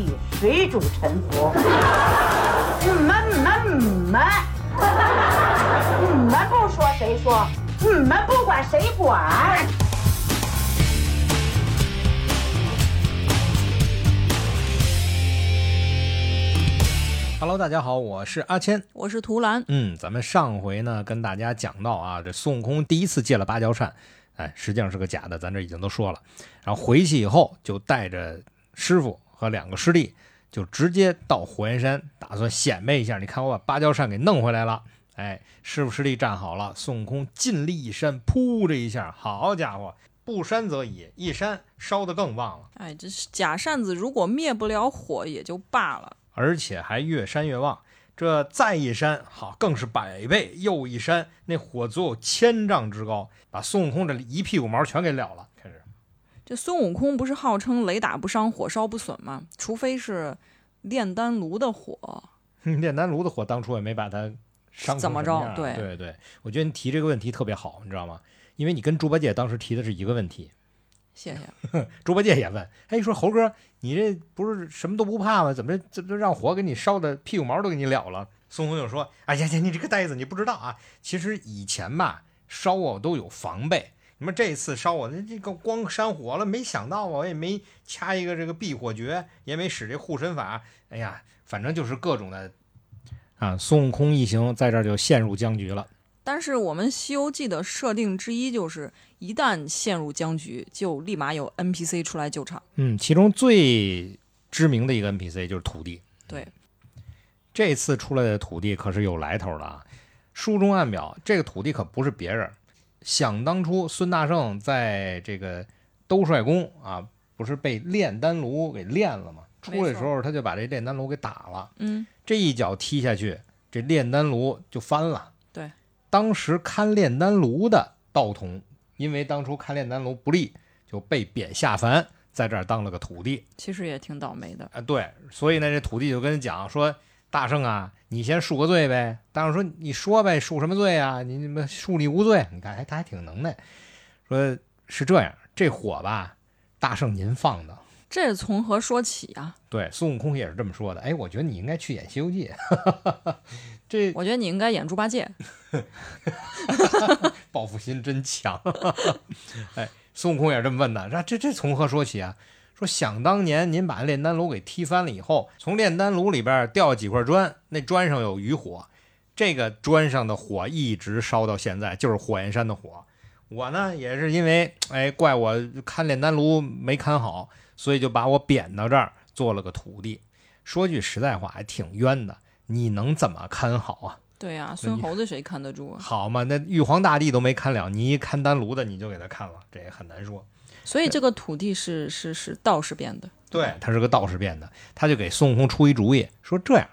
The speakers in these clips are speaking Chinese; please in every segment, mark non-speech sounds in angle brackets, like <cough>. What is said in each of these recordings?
体水煮沉浮。你们你们你们，你们不说谁说？你们不管谁管？Hello，大家好，我是阿谦。我是图兰，嗯，咱们上回呢跟大家讲到啊，这孙悟空第一次借了芭蕉扇，哎，实际上是个假的，咱这已经都说了。然后回去以后就带着师傅和两个师弟，就直接到火焰山，打算显摆一下，你看我把芭蕉扇给弄回来了。哎，师傅师弟站好了，孙悟空尽力一扇，噗这一下，好家伙，不扇则已，一扇烧得更旺了。哎，这是假扇子，如果灭不了火也就罢了，而且还越扇越旺。这再一扇，好，更是百倍；又一扇，那火足有千丈之高，把孙悟空这一屁股毛全给燎了。这孙悟空不是号称雷打不伤，火烧不损吗？除非是炼丹炉的火，<laughs> 炼丹炉的火当初也没把他伤怎么着对对对，我觉得你提这个问题特别好，你知道吗？因为你跟猪八戒当时提的是一个问题，谢谢。<laughs> 猪八戒也问，哎，说猴哥，你这不是什么都不怕吗？怎么这这让火给你烧的屁股毛都给你燎了？孙悟空就说，哎呀呀，你这个呆子，你不知道啊，其实以前吧烧我都有防备。你们这次烧我，那这个光山火了，没想到啊，我也没掐一个这个避火诀，也没使这护身法，哎呀，反正就是各种的啊。孙悟空一行在这儿就陷入僵局了。但是我们《西游记》的设定之一就是，一旦陷入僵局，就立马有 NPC 出来救场。嗯，其中最知名的一个 NPC 就是土地。对，这次出来的土地可是有来头的啊！书中暗表，这个土地可不是别人。想当初，孙大圣在这个兜率宫啊，不是被炼丹炉给炼了吗？出来的时候，他就把这炼丹炉给打了，嗯，这一脚踢下去，这炼丹炉就翻了。对，当时看炼丹炉的道童，因为当初看炼丹炉不利，就被贬下凡，在这儿当了个土地。其实也挺倒霉的。啊，对，所以呢，这土地就跟他讲说：“大圣啊，你先恕个罪呗。”大圣说：“你说呗，恕什么罪啊？你你们恕你无罪。”你看，哎，他还挺能耐。说是这样，这火吧，大圣您放的。这是从何说起啊？对，孙悟空也是这么说的。哎，我觉得你应该去演《西游记》<laughs> 这我觉得你应该演猪八戒。<laughs> 报复心真强。<laughs> 哎，孙悟空也是这么问的，说这这从何说起啊？说想当年您把炼丹炉给踢翻了以后，从炼丹炉里边掉几块砖，那砖上有余火，这个砖上的火一直烧到现在，就是火焰山的火。我呢也是因为哎怪我看炼丹炉没看好，所以就把我贬到这儿做了个徒弟。说句实在话，还挺冤的。你能怎么看好啊？对呀、孙猴子谁看得住啊？好嘛，那玉皇大帝都没看了，你一看丹炉的你就给他看了，这也很难说。所以这个土地是是是道士变的。对，他是个道士变的，他就给孙悟空出一主意，说这样，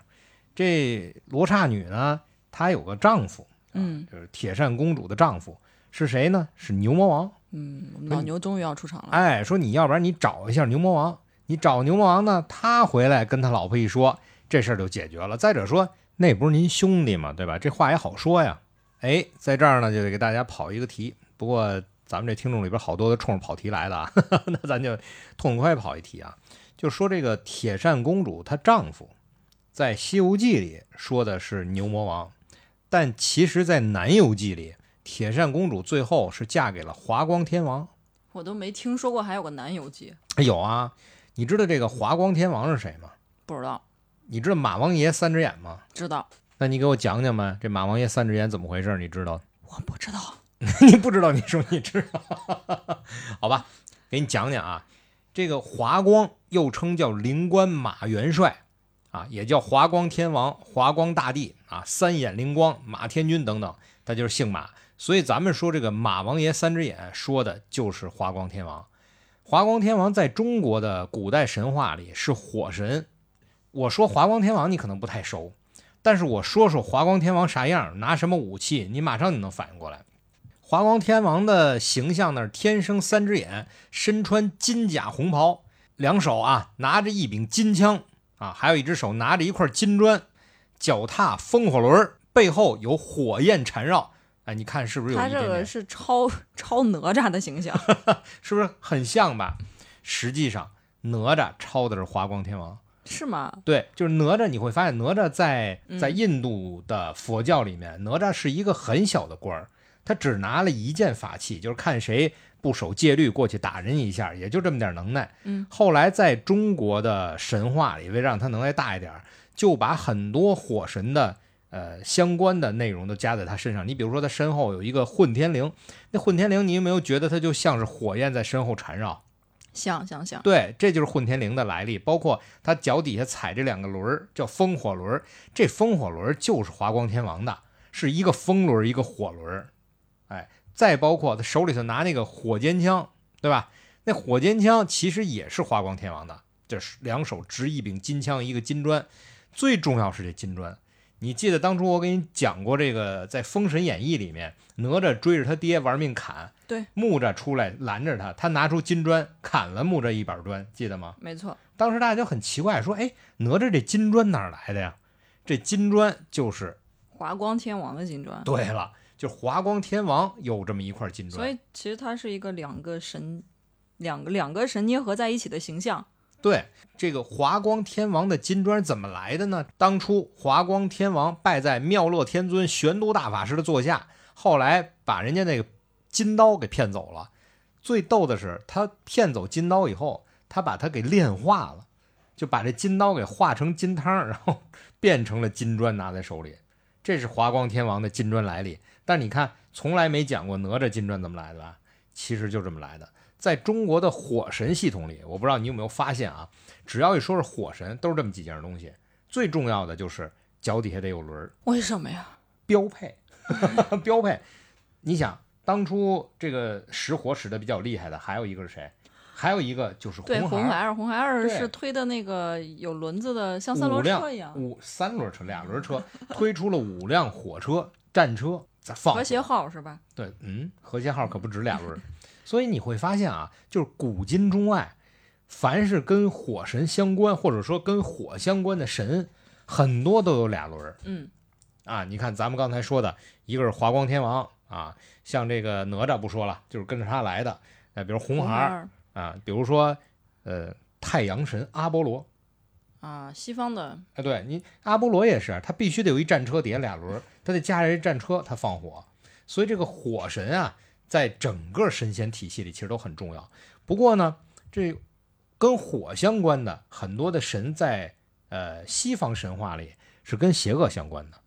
这罗刹女呢，她有个丈夫，嗯就是铁扇公主的丈夫是谁呢？是牛魔王。嗯，老牛终于要出场了。哎，说你要不然你找一下牛魔王，你找牛魔王呢，他回来跟他老婆一说，这事儿就解决了。再者说，那不是您兄弟嘛？对吧？这话也好说呀。哎，在这儿呢，就得给大家跑一个题。不过咱们这听众里边好多都冲着跑题来的啊，<laughs> 那咱就痛快跑一题啊。就说这个铁扇公主她丈夫，在《西游记》里说的是牛魔王，但其实，在《南游记》里，铁扇公主最后是嫁给了华光天王。我都没听说过还有个南游记，有啊，你知道这个华光天王是谁吗？不知道，你知道马王爷三只眼吗？知道那你给我讲讲呗，这马王爷三只眼怎么回事？你知道？我不知道。<laughs> 你不知道，你说你知道？好吧，给你讲讲啊。这个华光又称叫灵官马元帅啊，也叫华光天王、华光大帝啊，三眼灵光、马天君等等，他就是姓马。所以咱们说这个马王爷三只眼，说的就是华光天王。华光天王在中国的古代神话里是火神。我说华光天王，你可能不太熟，但是我说说华光天王啥样，拿什么武器，你马上就能反应过来。华光天王的形象呢，天生三只眼，身穿金甲红袍，两手啊拿着一柄金枪啊，还有一只手拿着一块金砖，脚踏风火轮，背后有火焰缠绕。哎，你看是不是有他这个？<laughs> 是超超哪吒的形象，<laughs> 是不是很像吧？实际上，哪吒抄的是华光天王，是吗？对，就是哪吒，你会发现哪吒在嗯在印度的佛教里面，哪吒是一个很小的官儿，他只拿了一件法器，就是看谁不守戒律过去打人一下，也就这么点能耐。嗯，后来在中国的神话里，为让他能耐大一点儿，就把很多火神的呃相关的内容都加在他身上。你比如说，他身后有一个混天绫，那混天绫，你有没有觉得它就像是火焰在身后缠绕？像像像，对，这就是混天绫的来历，包括他脚底下踩这两个轮儿，叫风火轮儿。这风火轮儿就是华光天王的，是一个风轮儿，一个火轮儿。哎，再包括他手里头拿那个火尖枪，对吧？那火尖枪其实也是华光天王的，这是两手执一柄金枪，一个金砖。最重要是这金砖，你记得当初我给你讲过这个，在《封神演义》里面，哪吒追着他爹玩命砍，对，木吒出来拦着他，他拿出金砖砍了木吒一板砖，记得吗？没错，当时大家就很奇怪，说：“哎，哪吒这金砖哪儿来的呀？”这金砖就是华光天王的金砖。对了，就华光天王有这么一块金砖，所以其实它是一个两个神，两个两个神捏合在一起的形象。对这个华光天王的金砖怎么来的呢？当初华光天王拜在妙乐天尊玄都大法师的座下，后来把人家那个金刀给骗走了。最逗的是，他骗走金刀以后，他把它给炼化了，就把这金刀给化成金汤，然后 <laughs> 变成了金砖拿在手里。这是华光天王的金砖来历。但你看，从来没讲过哪吒金砖怎么来的吧？其实就这么来的。在中国的火神系统里，我不知道你有没有发现啊，只要一说是火神，都是这么几件东西。最重要的就是脚底下得有轮儿，为什么呀？标配，<laughs> 标配。你想，当初这个使火使的比较厉害的，还有一个是谁？还有一个就是对，红孩儿，红孩儿，红孩儿是推的那个有轮子的，像三轮车一样。五三轮车、两轮车，推出了五辆火车、战车，在放和谐号是吧？对，嗯，和谐号可不止俩轮儿，所以你会发现啊，就是古今中外，凡是跟火神相关，或者说跟火相关的神，很多都有俩轮儿嗯，啊。你看咱们刚才说的，一个是华光天王啊，像这个哪吒不说了，就是跟着他来的。呃，比如红孩儿儿啊，比如说呃太阳神阿波罗，啊，西方的哎，对你阿波罗也是，他必须得有一战车底下俩轮儿，他得驾着一战车，他放火。所以这个火神啊，在整个神仙体系里其实都很重要。不过呢，这跟火相关的很多的神在呃西方神话里是跟邪恶相关的。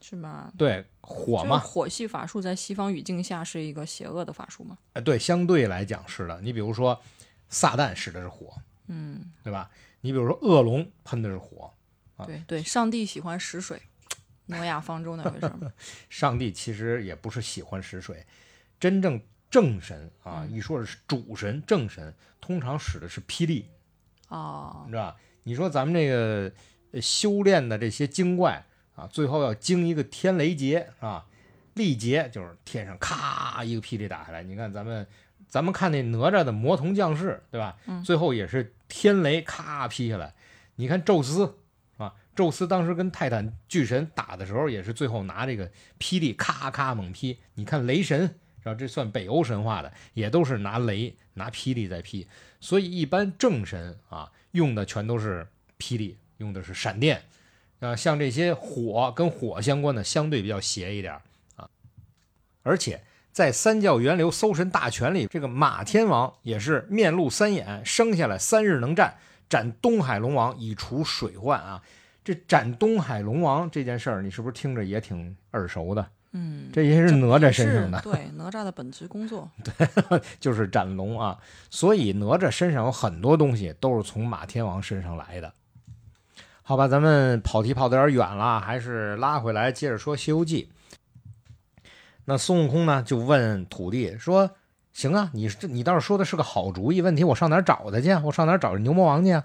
是吗？对，火嘛，火系法术在西方语境下是一个邪恶的法术吗？哎，对，相对来讲是的。你比如说，撒旦使的是火，嗯，对吧？你比如说恶龙喷的是火，啊对对，上帝喜欢食水，诺亚方舟那回事？<laughs> 上帝其实也不是喜欢食水，真正正神啊，嗯一说的是主神正神，通常使的是霹雳，哦你，知道吧？你说咱们这个呃修炼的这些精怪啊，最后要经一个天雷劫啊，力劫就是天上咔一个霹雳打下来。你看咱们咱们看那哪吒的魔童降世，对吧？嗯最后也是天雷咔劈下来。你看宙斯啊，宙斯当时跟泰坦巨神打的时候，也是最后拿这个霹雳咔咔猛劈。你看雷神，然后？这算北欧神话的，也都是拿雷拿霹雳在劈。所以一般正神啊，用的全都是霹雳，用的是闪电。啊，像这些火跟火相关的，相对比较邪一点啊。而且在三教源流搜神大全里，这个马天王也是面露三眼，生下来三日能战，斩东海龙王以除水患啊。这斩东海龙王这件事儿，你是不是听着也挺耳熟的？嗯，这也是哪吒身上的，对哪吒的本职工作。<laughs> 对就是斩龙啊。所以哪吒身上有很多东西都是从马天王身上来的。好吧，咱们跑题跑得有点远了，还是拉回来接着说《西游记》。那孙悟空呢，就问土地说：“行啊，你这你倒是说的是个好主意，问题我上哪儿找他去啊？我上哪儿找牛魔王去啊？”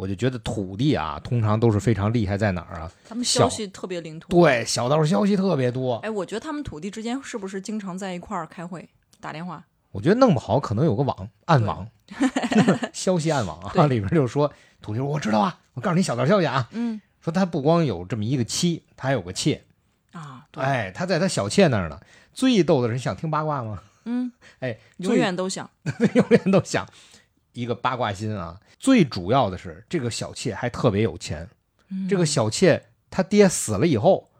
我就觉得土地啊，通常都是非常厉害在哪儿啊？他们消息特别灵通。，对，小道消息特别多。哎，我觉得他们土地之间是不是经常在一块儿开会、打电话？我觉得弄不好可能有个网暗网，<laughs> 消息暗网啊，里边就说土地说我知道啊，我告诉你小道消息啊，嗯说他不光有这么一个妻，他还有个妾，啊，对，哎，他在他小妾那儿呢。最逗的是，想听八卦吗？嗯，<laughs> 哎，<laughs> 永远都想。永远都想一个八卦心啊。最主要的是，这个小妾还特别有钱。嗯这个小妾她爹死了以后，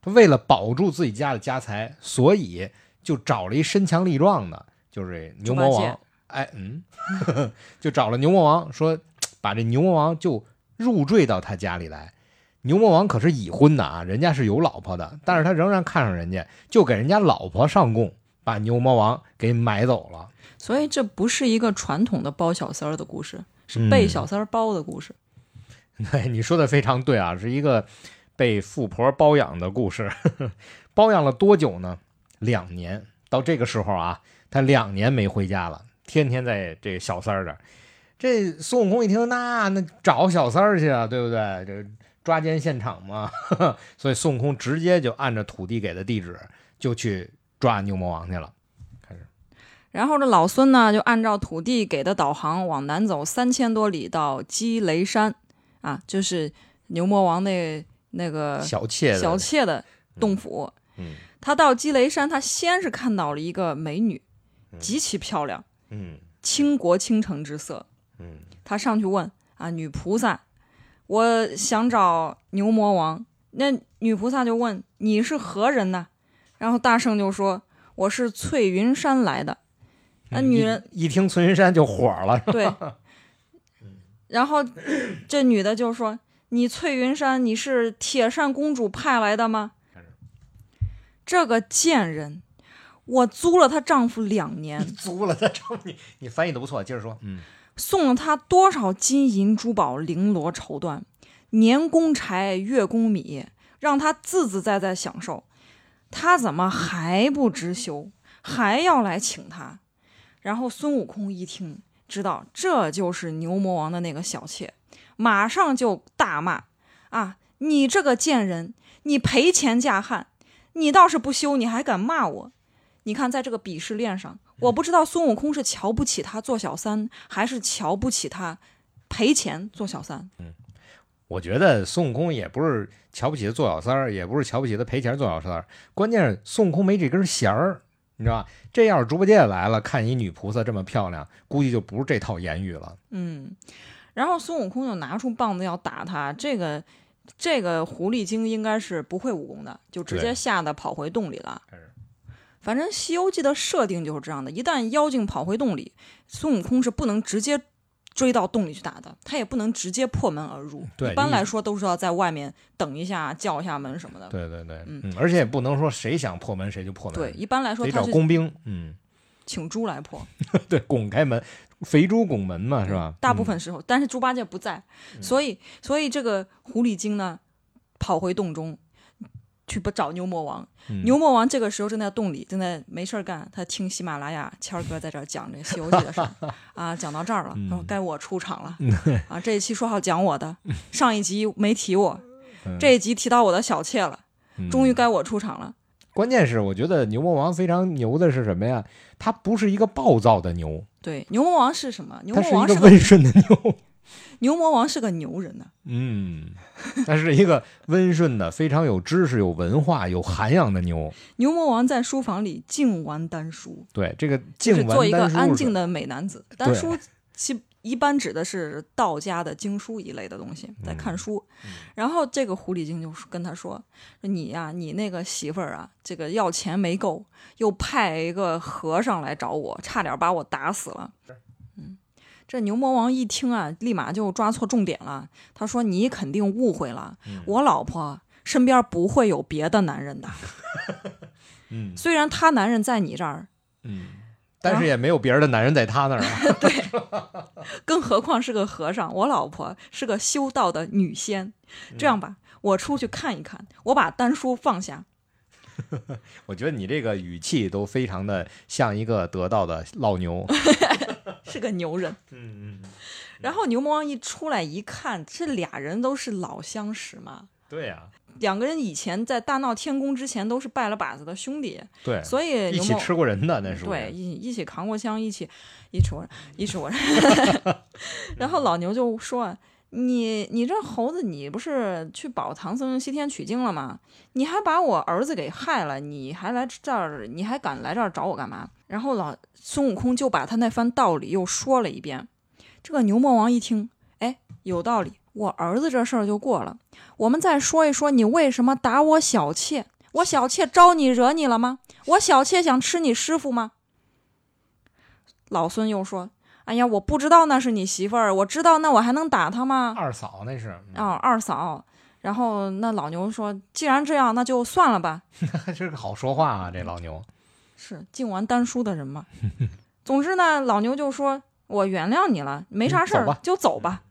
她为了保住自己家的家财，所以就找了一身强力壮的，就是这牛魔王。哎，嗯，<laughs> 就找了牛魔王，说把这牛魔王就入赘到他家里来。牛魔王可是已婚的啊，人家是有老婆的，但是他仍然看上人家，就给人家老婆上供，把牛魔王给买走了。所以这不是一个传统的包小三儿的故事，是嗯被小三儿包的故事。<laughs> 对，你说的非常对啊，是一个被富婆包养的故事。<laughs> 包养了多久呢？两年。到这个时候啊，他两年没回家了，天天在这小三儿这儿。这孙悟空一听，那那找小三儿去啊，对不对？这抓奸现场嘛。<laughs> 所以孙悟空直接就按照土地给的地址就去抓牛魔王去了。然后这老孙呢，就按照土地给的导航往南走三千多里到鸡雷山，啊，就是牛魔王那那个小妾，小妾的洞府。嗯他到鸡雷山，他先是看到了一个美女，极其漂亮，嗯倾国倾城之色。嗯他上去问啊，女菩萨，我想找牛魔王。那女菩萨就问你是何人呢？然后大圣就说我是翠云山来的。那嗯女人一一听崔云山就火了，是 <laughs> 吧对，然后这女的就说：“你翠云山，你是铁扇公主派来的吗？”这个贱人，我租了她丈夫两年，<laughs> 租了，他找你，你翻译的不错，接着说，嗯。送了她多少金银珠宝、绫罗绸缎，年供柴，月供米，让她自自在在享受。她怎么还不知羞，还要来请她？然后孙悟空一听，知道这就是牛魔王的那个小妾，马上就大骂：“啊，你这个贱人，你赔钱嫁汉，你倒是不羞，你还敢骂我？你看，在这个鄙视链上，我不知道孙悟空是瞧不起他做小三，还是瞧不起他赔钱做小三。嗯我觉得孙悟空也不是瞧不起他做小三儿，也不是瞧不起他赔钱做小三儿，关键是孙悟空没这根弦儿，你知道吧？这要是猪八戒来了，看一女菩萨这么漂亮，估计就不是这套言语了。嗯，然后孙悟空就拿出棒子要打他，这个这个狐狸精应该是不会武功的，就直接吓得跑回洞里了是。反正《西游记》的设定就是这样的，一旦妖精跑回洞里，孙悟空是不能直接追到洞里去打的，他也不能直接破门而入。对一般来说都是要在外面等一下，叫一下门什么的。对对对，嗯嗯，而且也不能说谁想破门谁就破门，对，一般来说得找工兵，嗯，请猪来破。<laughs> 对，拱开门，肥猪拱门嘛，是吧？大部嗯分时候，但是猪八戒不在，所以所以这个狐狸精呢，跑回洞中去不找牛魔王。嗯牛魔王这个时候正在洞里，正在没事儿干，他听喜马拉雅谦儿哥在这儿讲这《西游记》的事儿 <laughs> 啊，讲到这儿了，嗯然后该我出场了啊。这一期说好讲我的，上一集没提我，嗯这一集提到我的小妾了，嗯终于该我出场了。关键是我觉得牛魔王非常牛的是什么呀？他不是一个暴躁的牛，对，牛魔王是什么？牛魔王是温顺的牛。<laughs> <laughs> 牛魔王是个牛人呢。嗯，他是一个温顺的、非常有知识、有文化、有涵养的牛。牛魔王在书房里静玩丹书，对，这个就是静做一个安静的美男子。丹书其一般指的是道家的经书一类的东西，在看书。然后这个狐狸精就跟他说：“说你呀、你那个媳妇儿啊，这个要钱没够，又派一个和尚来找我，差点把我打死了。”嗯，这牛魔王一听啊，立马就抓错重点了。他说：“你肯定误会了，嗯我老婆身边不会有别的男人的。<laughs> 嗯虽然她男人在你这儿，嗯，但是也没有别人的男人在他那儿啊。<laughs> <laughs> 对更何况是个和尚，我老婆是个修道的女仙。这样吧，我出去看一看，我把丹书放下。我觉得你这个语气都非常的像一个得道的老牛。<laughs> 是个牛人。嗯嗯，然后牛魔王一出来一看，这俩人都是老相识嘛，对呀、两个人以前在大闹天宫之前都是拜了把子的兄弟，对，所以一起牛魔吃过人的那是对一一起扛过枪，一起一起我一起我。<laughs> 然后老牛就说：“你你这猴子，你不是去保唐僧西天取经了吗？你还把我儿子给害了，你还来这儿，你还敢来这儿找我干嘛？”然后老孙悟空就把他那番道理又说了一遍。这个牛魔王一听，哎，有道理，我儿子这事儿就过了。我们再说一说，你为什么打我小妾？我小妾招你惹你了吗？我小妾想吃你师傅吗？老孙又说：“哎呀，我不知道那是你媳妇儿，我知道那我还能打她吗？”二嫂那是，哦、二嫂。然后那老牛说：“既然这样，那就算了吧。<laughs> 这是好说话啊，这老牛。是净玩丹书的人嘛。总之呢，老牛就说：“我原谅你了，没啥事儿，嗯就走吧。”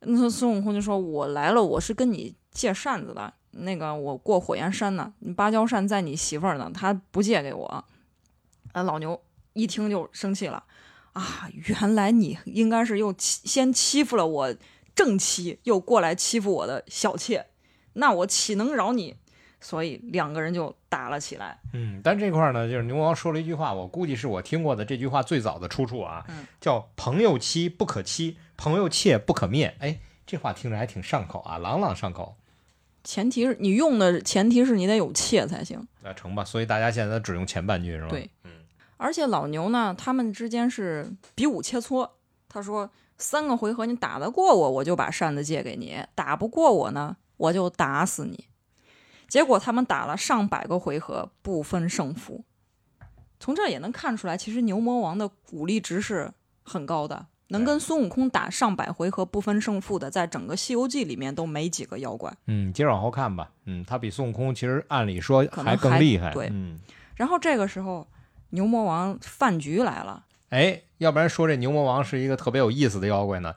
那孙悟空就说：“我来了，我是跟你借扇子的。那个我过火焰山呢，芭蕉扇在你媳妇儿呢，她不借给我。”啊，老牛一听就生气了啊！原来你应该是又欺先欺负了我正妻，又过来欺负我的小妾，那我岂能饶你？所以两个人就打了起来。嗯，但这块儿呢，就是牛魔王说了一句话，我估计是我听过的这句话最早的出处啊，嗯叫“朋友妻不可欺，朋友妾不可灭”。哎，这话听着还挺上口啊，朗朗上口。前提是你用的前提是你得有妾才行。那成吧，所以大家现在只用前半句是吧？对，嗯，而且老牛呢，他们之间是比武切磋。他说：“三个回合你打得过我，我就把扇子借给你；打不过我呢，我就打死你。”结果他们打了上百个回合，不分胜负。从这也能看出来，其实牛魔王的武力值是很高的，能跟孙悟空打上百回合不分胜负的，在整个《西游记》里面都没几个妖怪。嗯，接着往后看吧。嗯，他比孙悟空其实按理说还更厉害。对嗯，然后这个时候，牛魔王饭局来了。哎，要不然说这牛魔王是一个特别有意思的妖怪呢。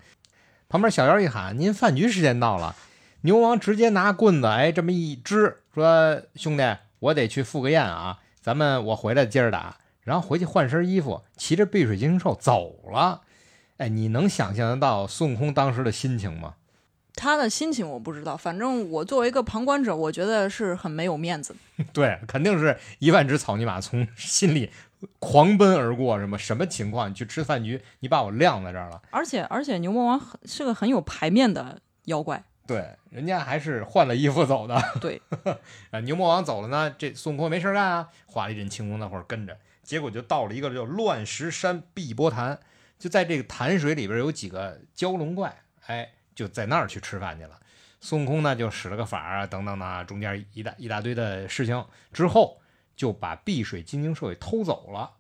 旁边小妖一喊：“您饭局时间到了。”牛王直接拿棍子，哎，这么一支，说：“兄弟，我得去赴个宴啊，咱们我回来接着打。”然后回去换身衣服，骑着碧水金睛兽走了。哎，你能想象得到孙悟空当时的心情吗？他的心情我不知道，反正我作为一个旁观者，我觉得是很没有面子的。<laughs> 对，肯定是一万只草泥马从心里狂奔而过。什么什么情况？你去吃饭局，你把我晾在这儿了。而且而且牛魔王很是个很有排面的妖怪，对，人家还是换了衣服走的。对，<laughs> 啊，牛魔王走了呢，这孙悟空没事干啊，画了一阵轻功，那会儿跟着，结果就到了一个叫乱石山碧波潭，就在这个潭水里边有几个蛟龙怪，哎，就在那儿去吃饭去了。孙悟空呢就使了个法儿啊，等等的，中间一大一大堆的事情之后，就把碧水金睛兽给偷走了，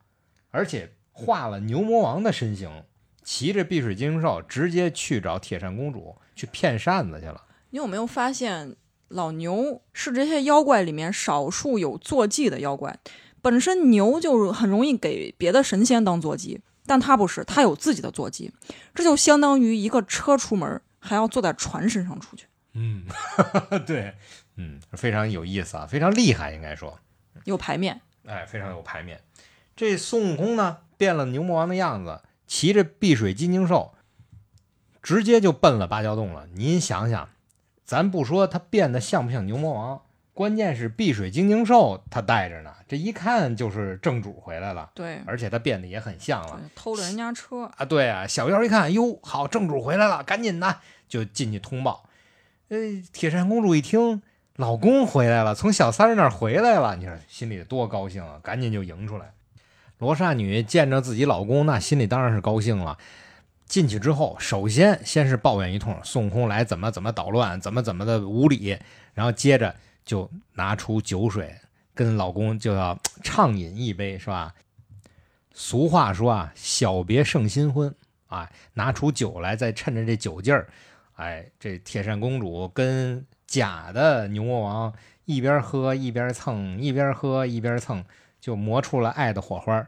而且化了牛魔王的身形，骑着碧水金睛兽直接去找铁扇公主去骗扇子去了。你有没有发现老牛是这些妖怪里面少数有坐骑的妖怪？本身牛就很容易给别的神仙当坐骑，但他不是，他有自己的坐骑，这就相当于一个车出门还要坐在船身上出去，嗯，<laughs> 对，嗯，非常有意思啊，非常厉害，应该说，有排面。哎，非常有排面。这孙悟空呢，变了牛魔王的样子，骑着碧水金睛兽，直接就奔了芭蕉洞了。您想想，咱不说他变得像不像牛魔王，关键是碧水金睛兽他带着呢，这一看就是正主回来了，对，而且他变得也很像了。偷了人家车，啊，对啊，小妖一看，哟，好，正主回来了，赶紧的就进去通报。呃，铁扇公主一听老公回来了，从小三儿那儿回来了，你说心里多高兴啊，赶紧就迎出来。罗刹女见着自己老公，那心里当然是高兴了。进去之后，首先先是抱怨一通孙悟空来怎么怎么捣乱，怎么怎么的无理，然后接着就拿出酒水，跟老公就要畅饮一杯，是吧？俗话说啊，小别胜新婚啊，拿出酒来，再趁着这酒劲儿，哎，这铁扇公主跟假的牛魔王一边喝一边蹭，一边喝一边蹭，就磨出了爱的火花。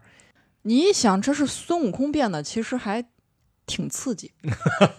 你一想这是孙悟空变的，其实还挺刺激。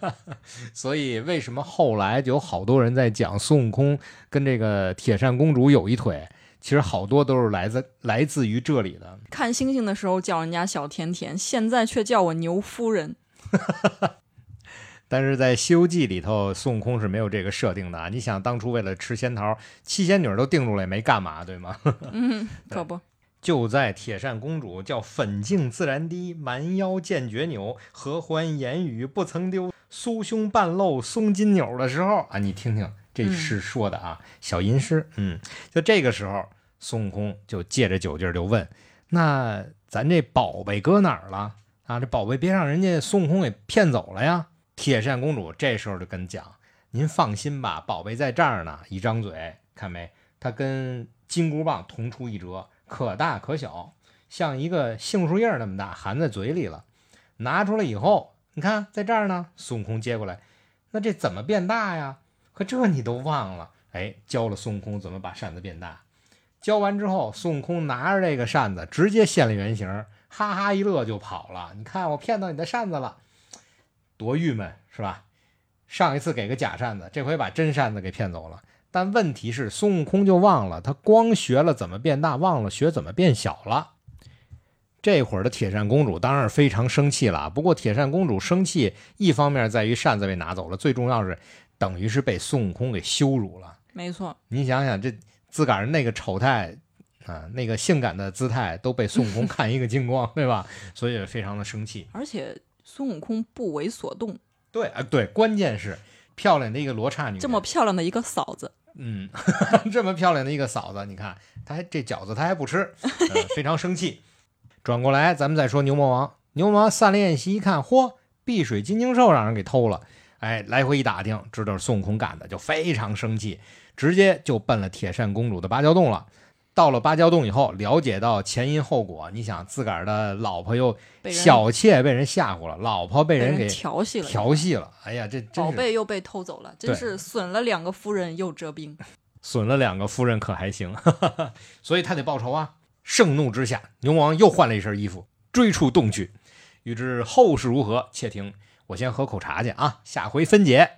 <laughs> 所以为什么后来就有好多人在讲孙悟空跟这个铁扇公主有一腿？其实好多都是来自来自于这里的。看星星的时候叫人家小甜甜，现在却叫我牛夫人。<laughs> 但是在《西游记》里头，孙悟空是没有这个设定的啊！你想当初为了吃仙桃，七仙女都定住了也没干嘛，对吗？嗯，<laughs> 可不，就在铁扇公主叫粉净自然低，蛮腰见绝扭，合欢言语不曾丢，酥胸半露松金纽的时候啊，你听听这是说的啊，小吟诗，嗯，就这个时候，孙悟空就借着酒劲儿就问：“那咱这宝贝搁哪儿了？啊，这宝贝别让人家孙悟空给骗走了呀！”铁扇公主这时候就跟讲：“您放心吧，宝贝在这儿呢。”一张嘴，看没？它跟金箍棒同出一辙，可大可小，像一个杏树叶那么大，含在嘴里了。拿出来以后，你看在这儿呢。孙悟空接过来，那这怎么变大呀？可这你都忘了？哎，教了孙悟空怎么把扇子变大。教完之后，孙悟空拿着这个扇子直接现了原形，哈哈一乐就跑了。你看我骗到你的扇子了，多郁闷是吧？上一次给个假扇子，这回把真扇子给骗走了。但问题是，孙悟空就忘了，他光学了怎么变大，忘了学怎么变小了。这会儿的铁扇公主当然非常生气了。不过铁扇公主生气，一方面在于扇子被拿走了，最重要是等于是被孙悟空给羞辱了。没错，你想想，这自个儿那个丑态啊，那个性感的姿态都被孙悟空看一个精光，对吧？所以非常的生气。而且孙悟空不为所动。对啊，对，关键是漂亮的一个罗刹女，这么漂亮的一个嫂子，嗯，<laughs> 这么漂亮的一个嫂子，你看，她还这饺子她还不吃，呃、非常生气。转过来，咱们再说牛魔王。牛魔王散了宴席一看，嚯，碧水金睛兽让人给偷了。哎，来回一打听，知道是孙悟空干的，就非常生气，直接就奔了铁扇公主的芭蕉洞了。到了芭蕉洞以后，了解到前因后果，你想自个儿的老婆又小妾被人吓唬了，老婆被人给调戏了，调戏了。哎呀，这宝贝又被偷走了，真是损了两个夫人又折兵。损了两个夫人可还行，<laughs> 所以他得报仇啊。盛怒之下，牛魔王又换了一身衣服，追出洞去。欲知后事如何，且听我先喝口茶去啊！下回分解。